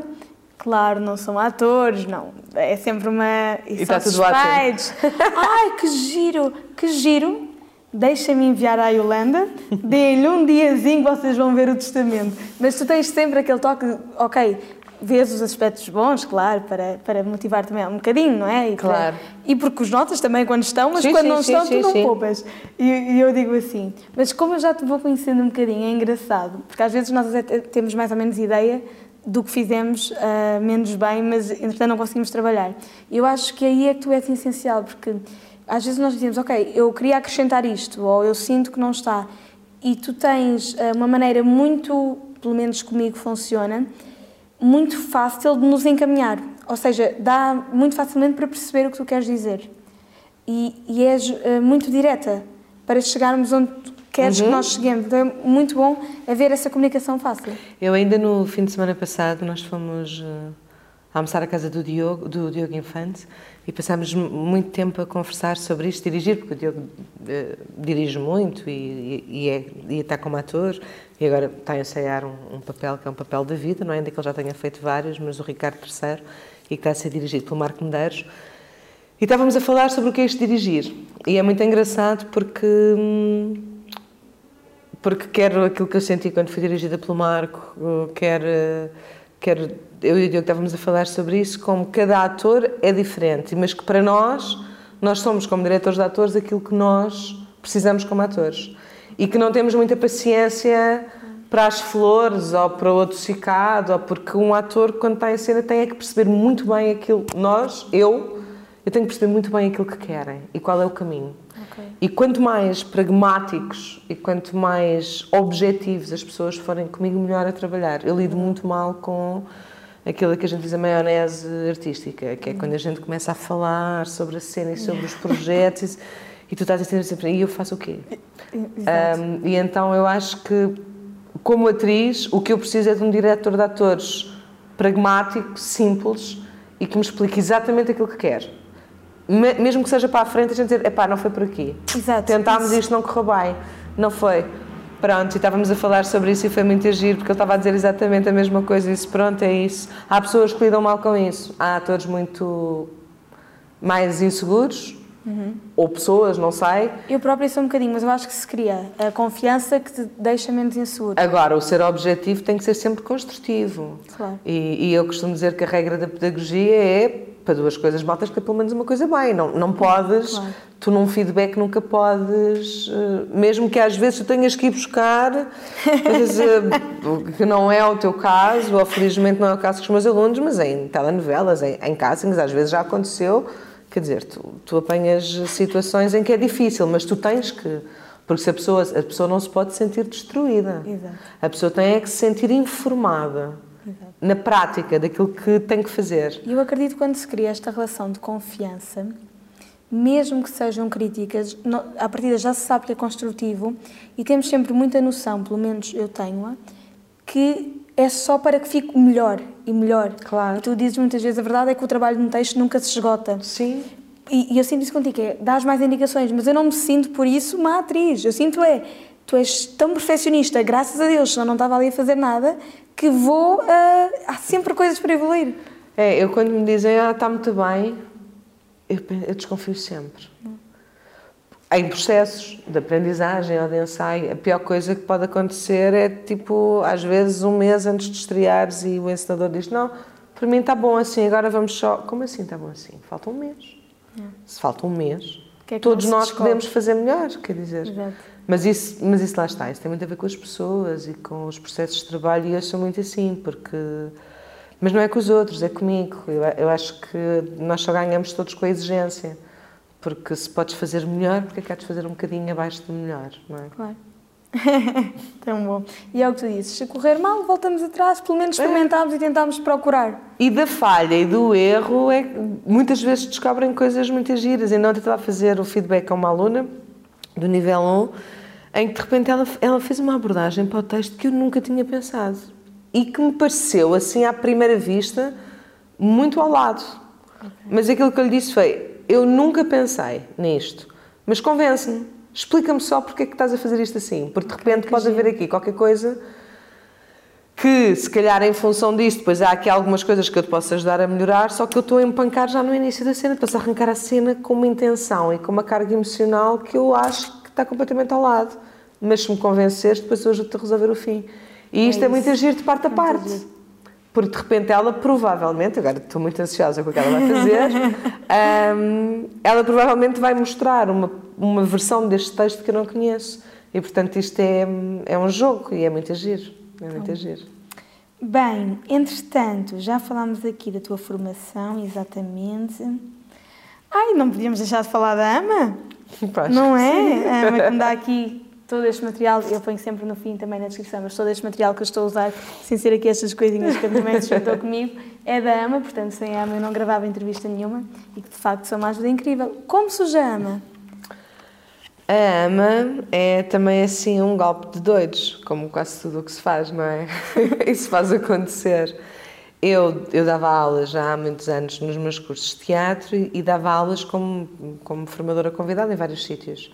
Claro, não são atores, não. É sempre uma. E, está tudo Ai, que giro, que giro. Deixa-me enviar à Yolanda, dê-lhe um diazinho, vocês vão ver o testamento. Mas tu tens sempre aquele toque, ok, vês os aspectos bons, claro, para, para motivar também um bocadinho, não é? E claro. Para, e porque os notas também quando estão, mas sim, quando sim, não estão, sim, tu não poupas. E, e, eu digo assim, mas como eu já te vou conhecendo um bocadinho, é engraçado, porque às vezes nós temos mais ou menos ideia do que fizemos uh, menos bem, mas entretanto não conseguimos trabalhar. Eu acho que aí é que tu és essencial, porque às vezes nós dizemos, ok, eu queria acrescentar isto, ou eu sinto que não está, e tu tens uh, uma maneira muito, pelo menos comigo funciona, muito fácil de nos encaminhar, ou seja, dá muito facilmente para perceber o que tu queres dizer. E, e és uh, muito direta para chegarmos onde queres uhum. que nós cheguemos. Então é muito bom haver essa comunicação fácil. Eu ainda no fim de semana passado nós fomos uh, almoçar à casa do Diogo, do Diogo Infante e passámos muito tempo a conversar sobre isto, dirigir, porque o Diogo uh, dirige muito e, e, é, e está como ator e agora está a ensaiar um, um, papel que é um papel da vida, não é ainda que ele já tenha feito vários, mas o Ricardo III e que está a ser dirigido pelo Marco Medeiros. E estávamos a falar sobre o que é isto dirigir. E é muito engraçado porque hum, porque quero aquilo que eu senti quando fui dirigida pelo Marco, quer, quer eu e o Diogo estávamos a falar sobre isso, como cada ator é diferente, mas que para nós, nós somos como diretores de atores aquilo que nós precisamos como atores. E que não temos muita paciência para as flores ou para o adocicado, ou porque um ator, quando está em cena, tem é que perceber muito bem aquilo. Nós, eu, eu tenho que perceber muito bem aquilo que querem e qual é o caminho. Okay. E quanto mais pragmáticos e quanto mais objetivos as pessoas forem comigo, melhor a trabalhar. Eu lido muito mal com aquilo que a gente diz a maionese artística, que é quando a gente começa a falar sobre a cena e sobre os projetos e tu estás a dizer sempre, e eu faço o quê? Um, e então eu acho que, como atriz, o que eu preciso é de um diretor de atores pragmático, simples e que me explique exatamente aquilo que quer mesmo que seja para a frente, a gente dizer, epá, não foi por aqui. Exato. Tentámos isto, não correu bem. Não foi. Pronto, e estávamos a falar sobre isso e foi muito agir, porque ele estava a dizer exatamente a mesma coisa. Disse, pronto, é isso. Há pessoas que lidam mal com isso. Há atores muito mais inseguros, uhum. ou pessoas, não sei. Eu própria sou um bocadinho, mas eu acho que se cria a confiança que te deixa menos inseguro. Agora, o ser objetivo tem que ser sempre construtivo. Claro. E, e eu costumo dizer que a regra da pedagogia é para duas coisas mal tens que ter pelo menos uma coisa bem. Não, não podes, claro. tu num feedback nunca podes, eh, mesmo que às vezes tu tenhas que ir buscar, eh, [laughs] que não é o teu caso, ou felizmente não é o caso com os meus alunos, mas em telenovelas, em, em castings, às vezes já aconteceu. Quer dizer, tu, tu apanhas situações em que é difícil, mas tu tens que. Porque se a pessoa, a pessoa não se pode sentir destruída. Exato. A pessoa tem é que se sentir informada na prática daquilo que tem que fazer. Eu acredito que quando se cria esta relação de confiança, mesmo que sejam críticas, a partida já se sabe que é construtivo e temos sempre muita noção, pelo menos eu tenho-a, que é só para que fique melhor e melhor. Claro. E tu dizes muitas vezes a verdade é que o trabalho no texto nunca se esgota. Sim. E, e eu sinto isso contigo, é, dás mais indicações, mas eu não me sinto por isso uma atriz. Eu sinto é, tu és tão perfeccionista, graças a Deus, senão não estava ali a fazer nada, que vou, ah, há sempre coisas para evoluir. É, eu quando me dizem, ah, está muito bem, eu, eu desconfio sempre. Em processos de aprendizagem ou de ensaio, a pior coisa que pode acontecer é, tipo, às vezes um mês antes de estreares e o encenador diz, não, para mim está bom assim, agora vamos só... Como assim está bom assim? Falta um mês. Se falta um mês, Que é que todos nós descobre. podemos fazer melhor, quer dizer... Exato. Mas isso, mas isso lá está, isso tem muito a ver com as pessoas e com os processos de trabalho e eu sou muito assim, porque... Mas não é com os outros, é comigo. Eu, eu acho que nós só ganhamos todos com a exigência. Porque se podes fazer melhor, porque é que há de fazer um bocadinho abaixo do melhor, não é? Claro. [laughs] Tão bom. E é o que tu dizes, se correr mal, voltamos atrás, pelo menos experimentámos e tentámos procurar. E da falha e do erro, é, que muitas vezes descobrem coisas muito giras. Ainda ontem estava a fazer o feedback a uma aluna do nível 1, em que de repente ela, ela fez uma abordagem para o texto que eu nunca tinha pensado. E que me pareceu, assim, à primeira vista, muito ao lado. Mas aquilo que eu lhe disse foi: eu nunca pensei nisto, mas convence-me. Explica-me só porque é que estás a fazer isto assim. Porque de repente pode haver aqui qualquer coisa que se calhar em função disto, depois há aqui algumas coisas que eu te posso ajudar a melhorar, só que eu estou a empancar já no início da cena, posso arrancar a cena com uma intenção e com uma carga emocional que eu acho que está completamente ao lado. Mas se me convenceres, depois eu ajudo-te a resolver o fim. E isto é, isso. muito agir de parte a muito parte. Porque de repente ela provavelmente, agora estou muito ansiosa com o que ela vai fazer, [laughs] hum, ela provavelmente vai mostrar uma, uma versão deste texto que eu não conheço. E portanto isto é, é um jogo e é muito agir. É muito agir. Bem, entretanto, já falámos aqui da tua formação, exatamente. Ai, não podíamos deixar de falar da AMA? [laughs] Pronto. Não é? A AMA que me dá aqui todo este material, eu ponho sempre no fim também na descrição, mas todo este material que eu estou a usar, sem ser aqui estas coisinhas que mãe se juntou comigo, é da AMA, portanto, sem AMA eu não gravava entrevista nenhuma e que de facto são uma ajuda incrível. Como surge a AMA? A AMA é também assim um golpe de doidos, como quase tudo o que se faz, não é? [laughs] Isso faz acontecer. Eu, eu dava aulas já há muitos anos nos meus cursos de teatro e, e dava aulas como, como formadora convidada em vários sítios.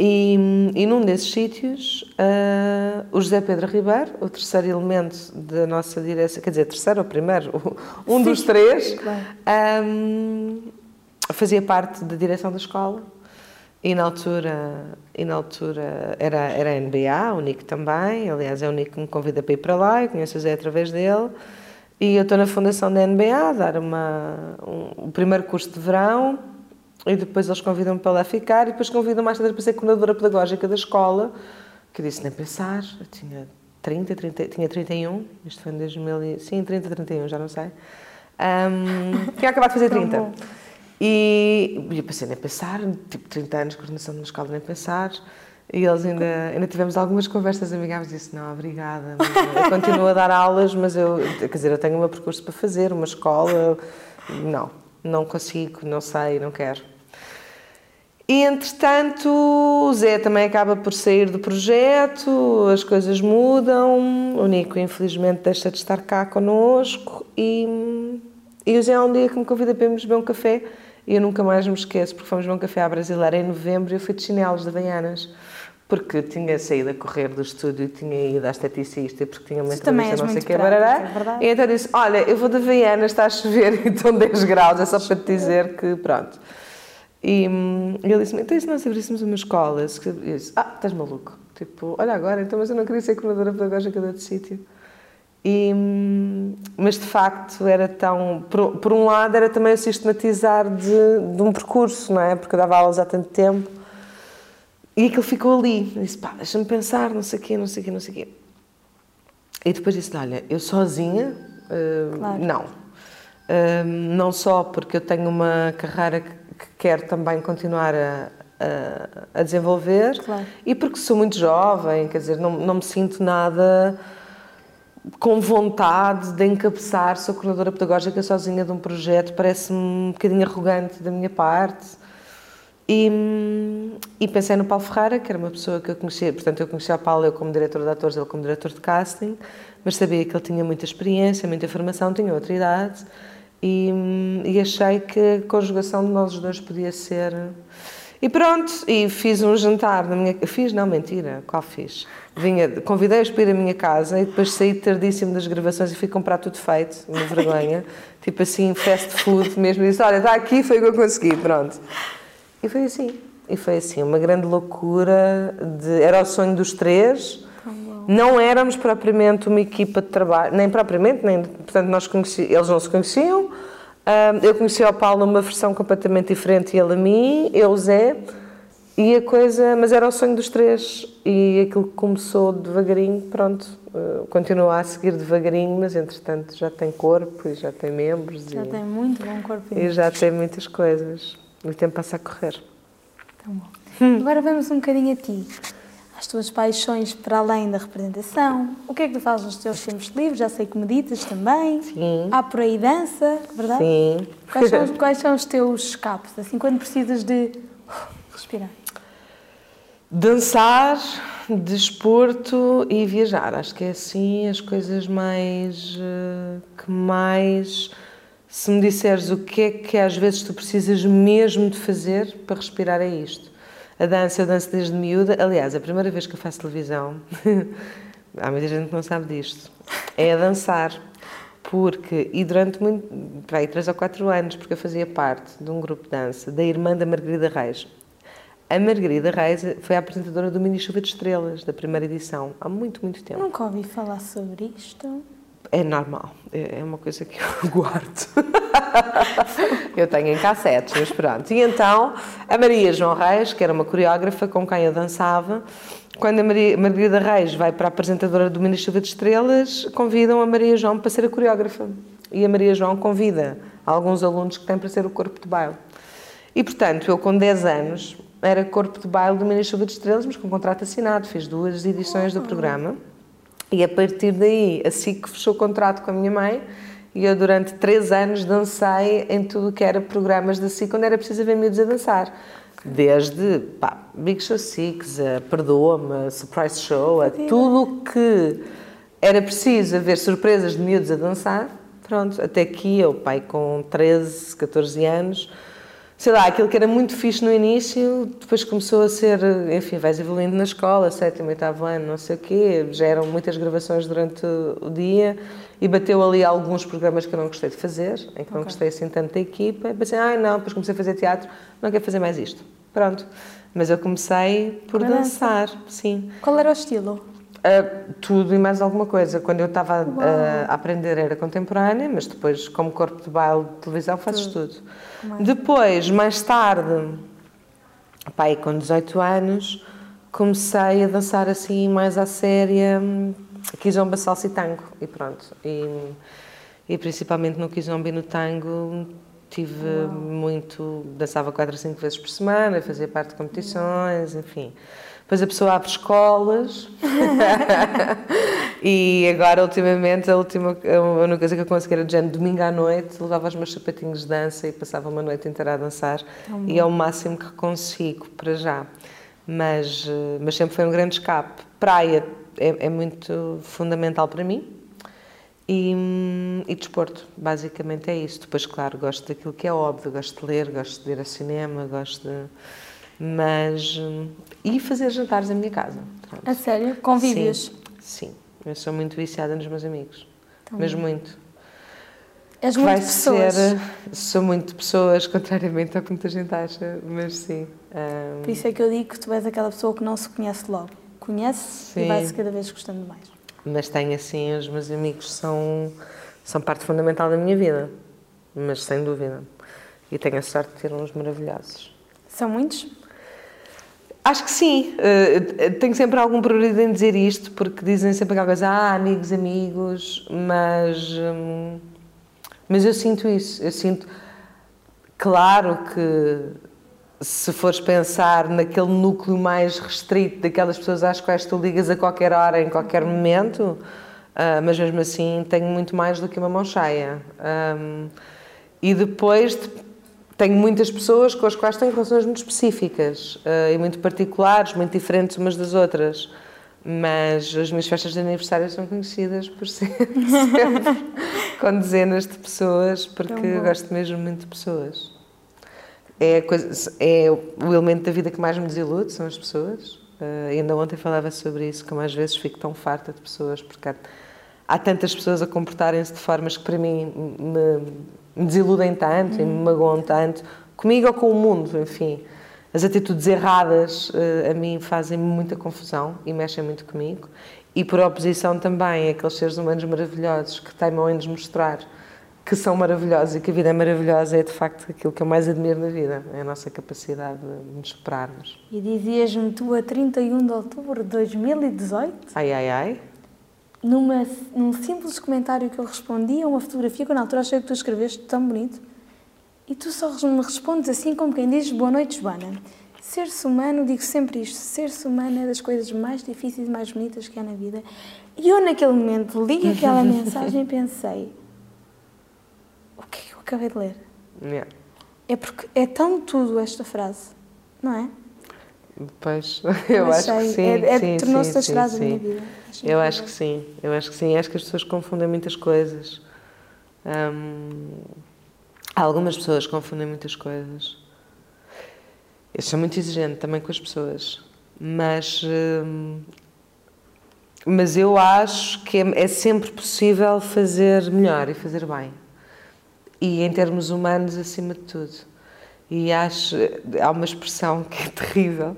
E, e num desses sítios, ah, o José Pedro Ribeiro, o terceiro elemento da nossa direção, quer dizer, terceiro ou primeiro, um dos três, Claro. ahm, fazia parte da direção da escola. E na altura, e na altura era, era a NBA, o Nico também, aliás é o Nico que me convida para ir para lá, eu conheço o Zé através dele, e eu estou na fundação da NBA a dar uma, um, o primeiro curso de verão, e depois eles convidam-me para lá ficar, e depois convidam mais tarde para ser coordenadora pedagógica da escola, que eu disse nem pensar, eu tinha 30, 30, tinha 31, isto foi em 2000, e- sim, 30, 31, já não sei. Um, [laughs] tinha acabado de fazer Tão 30. bom. E, e eu pensei, nem pensar, tipo 30 anos de coordenação de uma escola, nem pensar. E eles ainda, ainda tivemos algumas conversas amigáveis e disse, não, obrigada, eu continuo a dar aulas, mas eu, quer dizer, eu tenho o meu percurso para fazer, uma escola, não, não consigo, não sei, não quero. E, entretanto, o Zé também acaba por sair do projeto, as coisas mudam, o Nico, infelizmente, deixa de estar cá connosco e, e o Zé há um dia que me convida para irmos beber um café e eu nunca mais me esqueço, porque fomos beber um café à brasileira em novembro e eu fui de chinelos de Havaianas, porque tinha saído a correr do estúdio e tinha ido à esteticista porque tinha uma entrevista, não sei o que, barará. é. E então disse, olha, eu vou de Havaianas, está a chover e estão 10 graus, é só para te dizer que pronto. E hum, ele disse-me, então e se nós abríssemos uma escola? Eu disse, ah, estás maluco. Tipo, olha agora, então, mas eu não queria ser coordenadora pedagógica de outro sítio. E, hum, mas de facto era tão. Por, por um lado, era também o sistematizar de, de um percurso, não é? Porque eu dava aulas há tanto tempo. E aquilo ficou ali. Eu disse, pá, deixa-me pensar, não sei o quê, não sei o quê, não sei o quê. E depois disse, olha, eu sozinha, uh, Claro. não. Uh, não só porque eu tenho uma carreira que, que quero também continuar a, a, a desenvolver, Claro. e porque sou muito jovem, quer dizer, não, não me sinto nada com vontade de encabeçar, sou coordenadora pedagógica sozinha de um projeto, parece-me um bocadinho arrogante da minha parte. E, e pensei no Paulo Ferreira, que era uma pessoa que eu conhecia, portanto eu conhecia o Paulo eu como diretor de atores, ele como diretor de casting, mas sabia que ele tinha muita experiência, muita formação, tinha outra idade e, e achei que a conjugação de nós dois podia ser. E pronto, e fiz um jantar na minha. Fiz, não, mentira, qual fiz? Vinha, convidei-os para ir à minha casa e depois saí tardíssimo das gravações e fui comprar tudo feito, uma vergonha. [laughs] tipo assim, fast food mesmo. E disse: Olha, está aqui, foi o que eu consegui, pronto. E foi assim. E foi assim, uma grande loucura. De, era o sonho dos três. Não éramos propriamente uma equipa de trabalho, nem propriamente, nem, portanto, nós conheci, eles não se conheciam. eu conheci o Paulo numa versão completamente diferente ele a mim, eu o Zé. E a coisa, mas era o sonho dos três e aquilo que começou devagarinho, pronto, uh, continua a seguir devagarinho, mas entretanto já tem corpo e já tem membros. Já e, tem muito bom corpo. E já tem muitas coisas. O tempo passa a correr. Tão bom. Hum. Agora vamos um bocadinho a ti. As tuas paixões para além da representação. O que é que tu fazes nos teus tempos livres? Já sei que meditas também. Sim. Há por aí dança, verdade? Sim. Quais são, quais são os teus escapes? Assim, quando precisas de respirar? Dançar, desporto e viajar. Acho que é assim as coisas mais. Eh, que mais. Se me disseres o que é que às vezes tu precisas mesmo de fazer para respirar, é isto. A dança, eu danço desde miúda. Aliás, a primeira vez que eu faço televisão, [laughs] há muita gente que não sabe disto, é a dançar. Porque, e durante muito, aí, três ou quatro anos, porque eu fazia parte de um grupo de dança da irmã da Margarida Reis. A Margarida Reis foi a apresentadora do Mini Chuva de Estrelas, da primeira edição, há muito, muito tempo. Nunca ouvi falar sobre isto. É normal, é, é uma coisa que eu [laughs] guardo. eu tenho em cassetes, mas pronto. E então, a Maria João Reis, que era uma coreógrafa com quem eu dançava, quando a Maria, Margarida Reis vai para a apresentadora do Mini Chuva de Estrelas, convidam a Maria João para ser a coreógrafa. E a Maria João convida alguns alunos que têm para ser o corpo de baile. E, portanto, eu com 10 anos era corpo de baile do Mini Chuva de Estrelas, mas com contrato assinado. Fiz duas edições do programa. E a partir daí, assim que fechou o contrato com a minha mãe, e eu durante três anos dancei em tudo que era programas da SIC, quando era preciso ver miúdos a dançar. Desde pá, Big Show Six, a Perdoa-me, Surprise Show, a tudo que era preciso haver surpresas de miúdos a dançar. Pronto, até aqui eu, pai, com 13, 14 anos, sei lá, aquilo que era muito fixe no início, depois começou a ser, enfim, vais evoluindo na escola, sétimo, oitavo ano, não sei o quê, já eram muitas gravações durante o dia e bateu ali alguns programas que eu não gostei de fazer, em que okay. não gostei assim tanto da equipa, e pensei, ah, não, depois comecei a fazer teatro, não quero fazer mais isto. Pronto. Mas eu comecei por dançar, sim. Qual era o estilo? Uh, tudo e mais alguma coisa. Quando eu estava uh, a aprender era contemporânea, mas depois, como corpo de baile de televisão, fazes tudo. tudo. Depois, mais tarde, pai, com 18 anos, comecei a dançar assim mais à séria Kizomba, salsa e tango. E pronto. E, e principalmente no Kizomba e no tango tive Uau. muito. dançava quatro ou cinco vezes por semana, fazia parte de competições, enfim. Depois a pessoa abre escolas. [laughs] e agora, ultimamente, a última a única coisa que eu consegui era de domingo à noite, levava os meus sapatinhos de dança e passava uma noite inteira a dançar. e é o máximo que consigo para já. Mas, eh, mas sempre foi um grande escape. Praia é, é muito fundamental para mim. E, e, desporto, basicamente é isso. Depois, claro, gosto daquilo que é óbvio, gosto de ler, gosto de ir a cinema, gosto de mas. E fazer jantares em minha casa. Pronto. A sério? Convívios? Sim, sim. Eu sou muito viciada nos meus amigos. Então, mas muito. És muito Vai pessoas. Ser, sou muito pessoas, [laughs] contrariamente ao que muita gente acha, mas sim. Um... Por isso é que eu digo que tu és aquela pessoa que não se conhece logo. Conhece sim. e vai-se cada vez gostando mais. Mas tenho assim, os meus amigos são, são parte fundamental da minha vida, mas sem dúvida. E tenho a sorte de ter uns maravilhosos. São muitos? Acho que sim. Uh, tenho sempre algum problema em dizer isto, porque dizem sempre aquela coisa, ah, amigos, amigos, mas, hum, mas eu sinto isso. Eu sinto, claro que se fores pensar naquele núcleo mais restrito daquelas pessoas às quais tu ligas a qualquer hora, em qualquer momento, uh, mas mesmo assim tenho muito mais do que uma mão cheia. Um, e depois tenho muitas pessoas com as quais tenho relações muito específicas uh, e muito particulares, muito diferentes umas das outras. Mas as minhas festas de aniversário são conhecidas por ser [laughs] sempre com dezenas de pessoas, porque gosto mesmo muito de pessoas. É, coisa, é o elemento da vida que mais me desilude, são as pessoas. Uh, ainda ontem falava sobre isso, como às vezes fico tão farta de pessoas, porque há, há tantas pessoas a comportarem-se de formas que para mim me, me desiludem tanto uhum. e me magoam tanto, comigo ou com o mundo, enfim as atitudes erradas uh, a mim fazem muita confusão e mexem muito comigo. E por oposição também, aqueles seres humanos maravilhosos que teimam em nos mostrar que são maravilhosos e que a vida é maravilhosa é de facto aquilo que eu mais admiro na vida, é a nossa capacidade de nos superarmos. E dizias-me tu a 31 de outubro de 2018? Ai, ai, ai. Numa, num simples comentário que eu respondi a uma fotografia que eu na altura achei que tu escreveste tão bonito, e tu só me respondes assim como quem diz boa noite, Joana. Ser-se humano, digo sempre isto, ser-se humano é das coisas mais difíceis e mais bonitas que há na vida. E eu naquele momento li aquela [laughs] mensagem e pensei, o que é que eu acabei de ler? Yeah. É porque é tão tudo esta frase, não é? Pois, [laughs] eu acho que sim. É, é, sim Tornou-se da minha vida. Acho eu acho que sim, eu acho que sim. Acho que as pessoas confundem muitas coisas. Hum, Algumas pessoas confundem muitas coisas. Eu sou muito exigente também com as pessoas, mas, hum, mas eu acho que é, é sempre possível fazer melhor e fazer bem. E em termos humanos, acima de tudo. E acho, há uma expressão que é [laughs] terrível,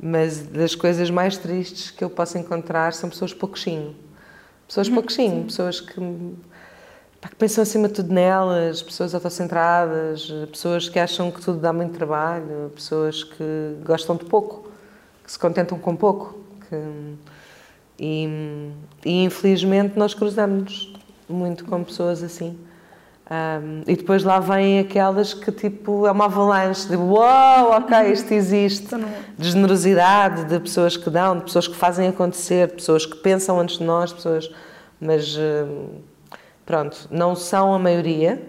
mas das coisas mais tristes que eu posso encontrar são pessoas pouquinho. Pessoas uhum. pouquinho, pessoas que que pensam acima de tudo nelas, pessoas autocentradas, pessoas que acham que tudo dá muito trabalho, pessoas que gostam de pouco, que se contentam com pouco. Que, e, e, infelizmente nós cruzamos muito com pessoas assim. Um, e depois lá vêm aquelas que tipo é uma avalanche de uau, wow, ok, isto existe, de generosidade, de pessoas que dão, de pessoas que fazem acontecer, de pessoas que pensam antes de nós, pessoas, mas pronto, não são a maioria.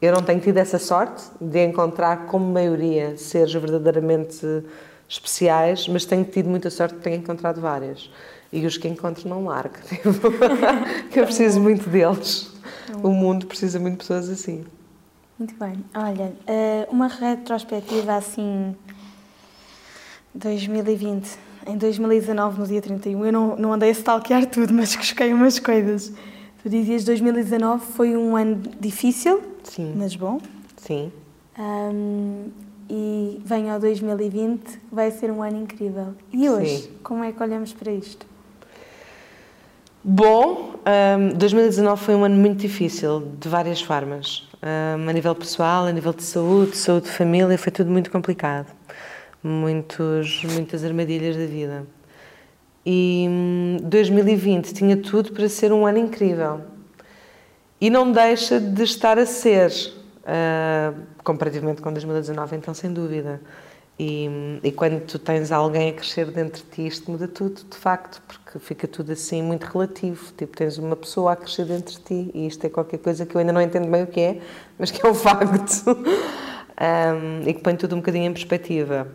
Eu não tenho tido essa sorte de encontrar como maioria seres verdadeiramente especiais, mas tenho tido muita sorte de ter encontrado várias. E os que encontro não largo. [laughs] [laughs] que eu preciso muito deles. O mundo precisa muito de pessoas assim. Muito bem. Olha, eh, uma retrospectiva assim. 2020. Em 2019, no dia 31, eu não, não andei a stalkear tudo, mas busquei umas coisas. Tu dizias 2019 foi um ano difícil, Sim. mas bom. Sim. Um, e vem ao 2020, vai ser um ano incrível. E hoje, Sim. como é que olhamos para isto? Bom, um, 2019 foi um ano muito difícil, de várias formas. Um, a nível pessoal, a nível de saúde, saúde de família, foi tudo muito complicado. Muitos, muitas armadilhas da vida. E 2020 hum, tinha tudo para ser um ano incrível. E não deixa de estar a ser, uh, comparativamente com 2019, então, sem dúvida. E, e, quando tu tens alguém a crescer dentro de ti, isto muda tudo, de facto, porque fica tudo assim muito relativo. Tipo, tens uma pessoa a crescer dentro de ti e isto é qualquer coisa que eu ainda não entendo bem o que é, mas que é um [laughs] facto. um, e que põe tudo um bocadinho em perspectiva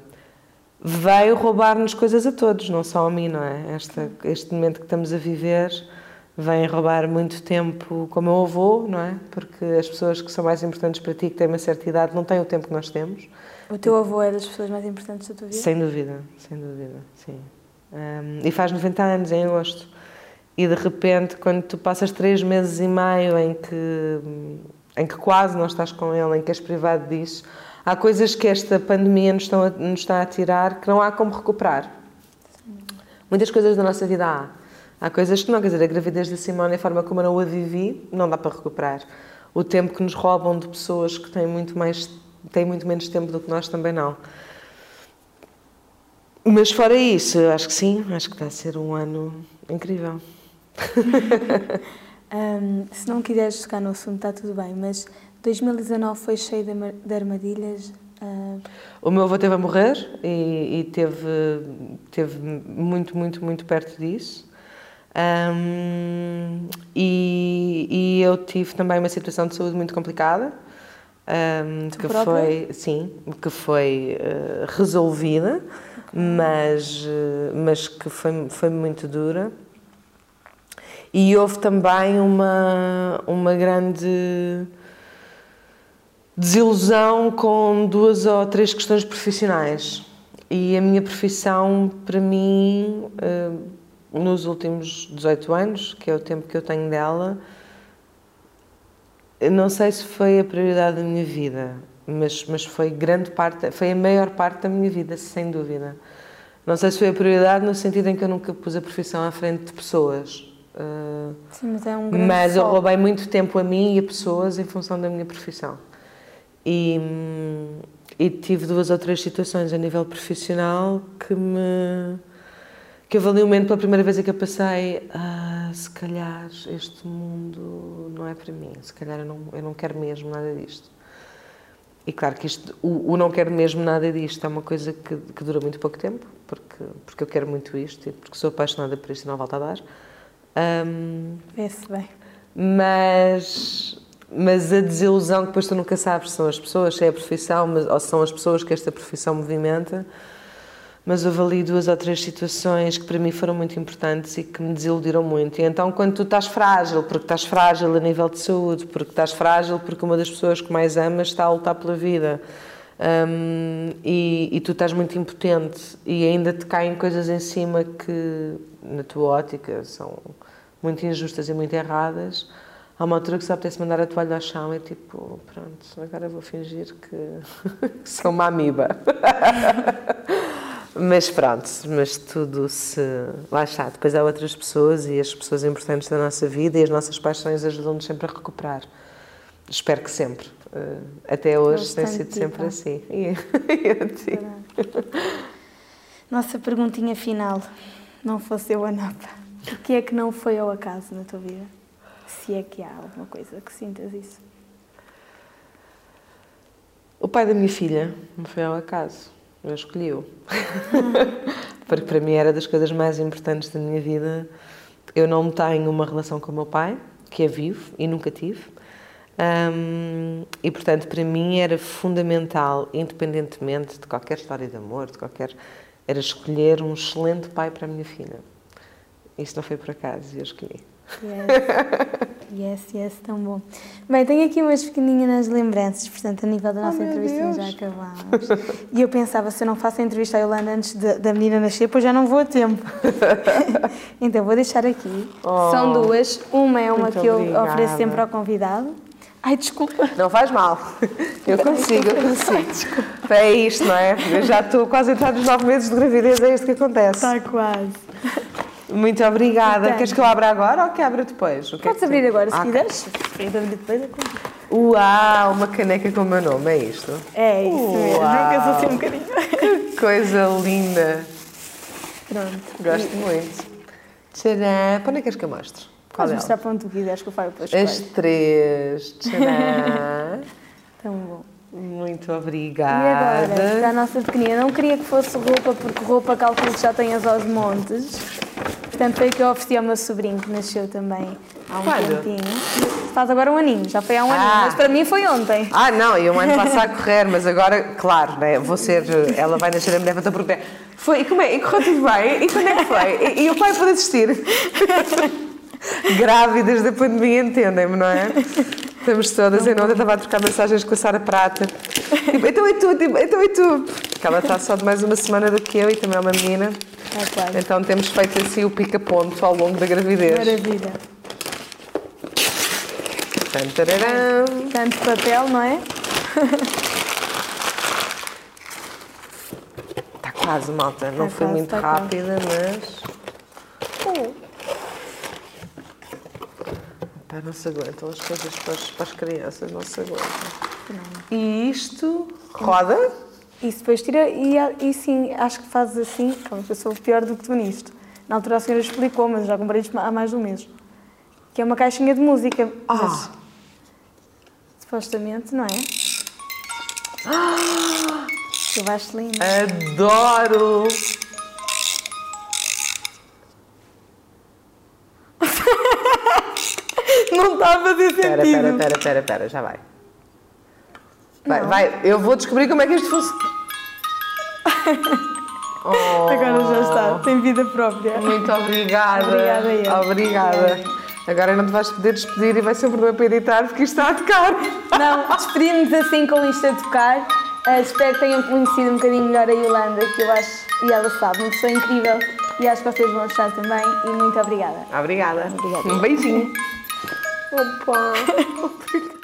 veio roubar-nos coisas a todos, não só a mim, não é? Esta, este momento que estamos a viver vem roubar muito tempo com o meu avô, não é? Porque as pessoas que são mais importantes para ti, que têm uma certa idade, não têm o tempo que nós temos. O teu avô é das pessoas mais importantes da tua vida? Sem dúvida, sem dúvida, sim. Um, e faz 90 anos em agosto. E de repente, quando tu passas três meses e meio em que, em que quase não estás com ele, em que és privado disso, há coisas que esta pandemia nos, estão a, nos está a tirar que não há como recuperar. Muitas coisas da nossa vida há. Há coisas que não, quer dizer, a gravidez da Simone, a forma como eu não a vivi, não dá para recuperar. O tempo que nos roubam de pessoas que têm muito, mais, têm muito menos tempo do que nós também não. Mas fora isso, acho que sim, acho que está a ser um ano incrível. [laughs] um, se não quiseres tocar no assunto, está tudo bem, mas 2019 foi cheio de armadilhas. Uh... O meu avô teve a morrer e, e, teve, teve muito, muito, muito perto disso. Um, e, e, eu tive também uma situação de saúde muito complicada. Um, que própria? foi sim que foi uh, resolvida mas, eh, mas que foi, foi muito dura. E houve também uma, uma grande desilusão com duas ou três questões profissionais. E a minha profissão, para mim, eh, nos últimos 18 anos, que é o tempo que eu tenho dela, não sei se foi a prioridade da minha vida, mas, mas foi grande parte, foi a maior parte da minha vida, sem dúvida. Não sei se foi a prioridade no sentido em que eu nunca pus a profissão à frente de pessoas. Uh, Sim, mas é um grande Mas eu roubei muito tempo a mim e a pessoas em função da minha profissão. E, e tive duas ou três situações a nível profissional que me que eu ali um momento pela primeira vez em que eu passei ah, se calhar este mundo não é para mim. Se calhar eu não, eu não quero mesmo nada disto. E claro que isto, o, o não quero mesmo nada disto é uma coisa que, que, dura muito pouco tempo porque, porque eu quero muito isto e porque sou apaixonada por isto e não volto a dar. Um, Vê-se bem. mas mas a desilusão que depois tu nunca sabes são as pessoas, se é a profissão, mas, ou são as pessoas que esta profissão movimenta mas houve ali duas ou três situações que para mim foram muito importantes e que me desiludiram muito. E então, quando tu estás frágil, porque estás frágil a nível de saúde, porque estás frágil porque uma das pessoas que mais amas está a lutar pela vida, um, e, e, tu estás muito impotente e ainda te caem coisas em cima que, na tua ótica, são muito injustas e muito erradas, há uma altura que só apetece mandar a toalha ao chão e tipo, pronto, agora vou fingir que, [laughs] sou uma amiba. [laughs] Mas pronto, mas tudo se. Lá está, depois há outras pessoas e as pessoas importantes da nossa vida e as nossas paixões ajudam-nos sempre a recuperar. Espero que sempre. Uh, até hoje tem sido sempre assim. E, [laughs] e Nossa perguntinha final, não fosse eu a Napa, o que é que não foi ao acaso na tua vida? Se é que há alguma coisa que sintas isso. O pai da minha filha não foi ao acaso eu escolhi-o. [laughs] Porque para mim era das coisas mais importantes da minha vida. Eu não tenho uma relação com o meu pai, que é vivo e nunca tive. Um, e portanto, para mim era fundamental, independentemente de qualquer história de amor, de qualquer. era escolher um excelente pai para a minha filha. Isso não foi por acaso, eu escolhi. Yes, yes, yes, tão bom. Bem, tenho aqui umas pequeninas lembranças, portanto, a nível da nossa oh, entrevista já acabámos. E eu pensava, se eu não faço a entrevista à Yolanda antes de, da menina nascer, pois já não vou a tempo. [laughs] então, vou deixar aqui. Oh, São duas. Uma é uma que eu obrigada. ofereço sempre ao convidado. Ai, desculpa. Não faz mal. Eu consigo, eu consigo. É isto, não é? Eu já estou quase a entrar nos nove meses de gravidez, é isto que acontece. Está quase. Muito obrigada. Queres que eu abra agora ou que abra depois? Que Podes é abrir agora, se ah, quiseres. Abrir depois é Uau, uma caneca com o meu nome, é isto? É isso Uau. mesmo, assim um bocadinho. Que coisa linda. Pronto. Gosto e... muito. Tcharam. Para onde é que queres que eu mostre? Podes mostrar para onde tu quiseres que eu faço depois. As três. Tcharam. [laughs] Tão bom. Muito obrigada. E agora, para a nossa pequenina, não queria que fosse roupa, porque roupa calculo que já tenhas aos montes. Portanto, foi o que eu ofereci ao meu sobrinho, que nasceu também há um Quando? tempinho. Faz agora um aninho, já foi há um ah. aninho, mas para mim foi ontem. Ah, não, e um ano passa a correr, mas agora, claro, né, vou ser, ela vai nascer a mulher para porque Foi, e como é? E correu tudo bem? E quando é que foi? E, e o pai pode assistir? [laughs] Grávidas da pandemia, entendem-me, não é? Estamos todas. Eu ontem estava a trocar mensagens com a Sara Prata. Tipo, então e tu? Tipo, então e tu? Porque ela está só de mais uma semana do que eu e também é uma menina. É claro. Então temos feito assim o pica-ponto ao longo da gravidez. Maravilha. Tanto Tanto papel, não é? Está quase, malta. Não está foi quase, muito rápida, quase. mas. Pá, não se aguentam as coisas para as, para as crianças, não se aguentam. Não. E isto roda? Isso depois tira, e, e sim, acho que fazes assim, como eu sou pior do que tu nisto. Na altura a senhora explicou, mas já comprei isto há mais de um mês. Que é uma caixinha de música. Ah! Mas, supostamente, não é? Ah! Eu acho lindo. Adoro! Não estava a fazer sentido. Espera, espera, espera, espera, já vai. Vai, vai, eu vou descobrir como é que isto funciona. Oh. [laughs] Agora já está, tem vida própria. Muito obrigada. Obrigada, eu. Obrigada. Agora não te vais poder despedir e vai ser um problema para editar porque isto está a tocar. Não, despedimos assim com isto a tocar. Uh, espero que tenham conhecido um bocadinho melhor a Yolanda, que eu acho, e ela sabe, uma pessoa incrível e acho que vocês vão achar também. E muito obrigada. Obrigada. Obrigada. Um beijinho. Opa! [laughs]